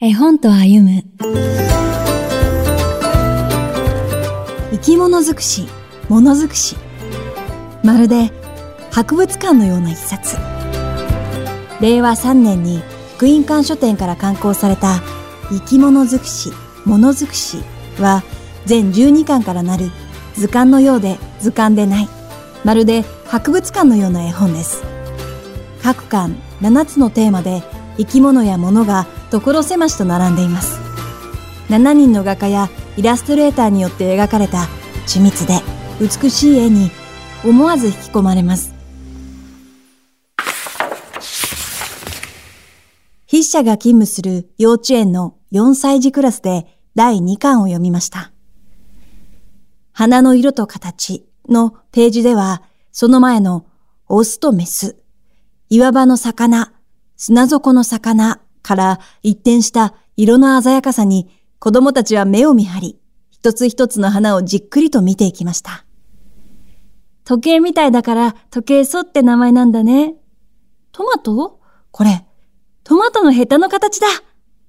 絵本と歩む生き物尽くし、物尽くし。まるで博物館のような一冊。令和3年に福音館書店から刊行された生き物尽くし、物尽くしは全12巻からなる図鑑のようで図鑑でない。まるで博物館のような絵本です。各巻7つのテーマで生き物や物が所狭しと並んでいます。7人の画家やイラストレーターによって描かれた緻密で美しい絵に思わず引き込まれます。筆者が勤務する幼稚園の4歳児クラスで第2巻を読みました。花の色と形のページでは、その前のオスとメス、岩場の魚、砂底の魚から一転した色の鮮やかさに子供たちは目を見張り、一つ一つの花をじっくりと見ていきました。時計みたいだから時計そって名前なんだね。トマト？これ、トマトのヘタの形だ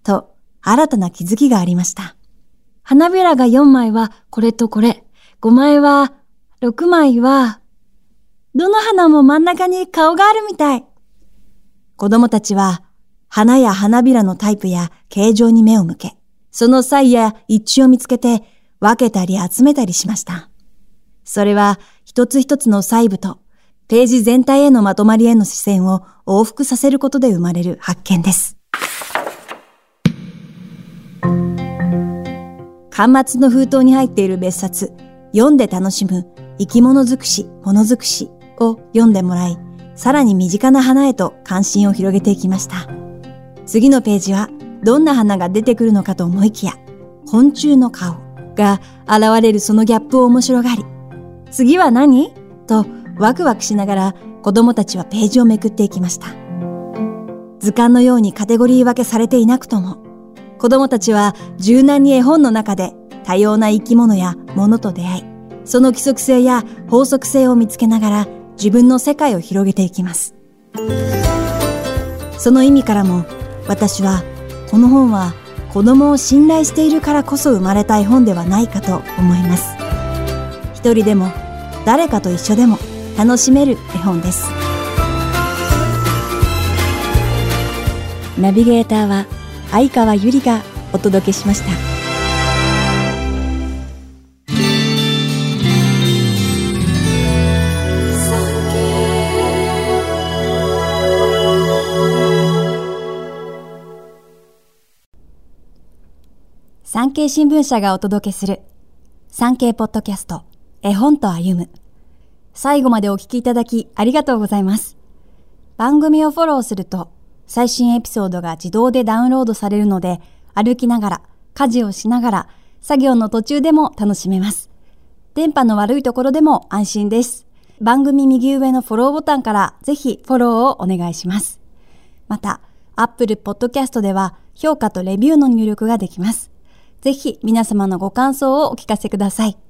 と、新たな気づきがありました。花びらが4枚はこれとこれ、5枚は、6枚は、どの花も真ん中に顔があるみたい。子供たちは、花や花びらのタイプや形状に目を向け、その差異や一致を見つけて分けたり集めたりしました。それは一つ一つの細部とページ全体へのまとまりへの視線を往復させることで生まれる発見です。端末の封筒に入っている別冊、読んで楽しむ生き物尽くし、物尽くしを読んでもらい、さらに身近な花へと関心を広げていきました。次のページはどんな花が出てくるのかと思いきや、昆虫の顔が現れるそのギャップを面白がり、次は何？とワクワクしながら子供たちはページをめくっていきました。図鑑のようにカテゴリー分けされていなくとも、子供たちは柔軟に絵本の中で多様な生き物や物と出会い、その規則性や法則性を見つけながら自分の世界を広げていきます。その意味からも私はこの本は子供を信頼しているからこそ生まれた絵本ではないかと思います。一人でも誰かと一緒でも楽しめる絵本です。ナビゲーターは相川ゆりがお届けしました。産経新聞社がお届けする産経ポッドキャスト絵本と歩む。最後までお聞きいただきありがとうございます。番組をフォローすると最新エピソードが自動でダウンロードされるので歩きながら、家事をしながら、作業の途中でも楽しめます。電波の悪いところでも安心です。番組右上のフォローボタンからぜひフォローをお願いします。また、Apple Podcast では評価とレビューの入力ができます。ぜひ皆様のご感想をお聞かせください。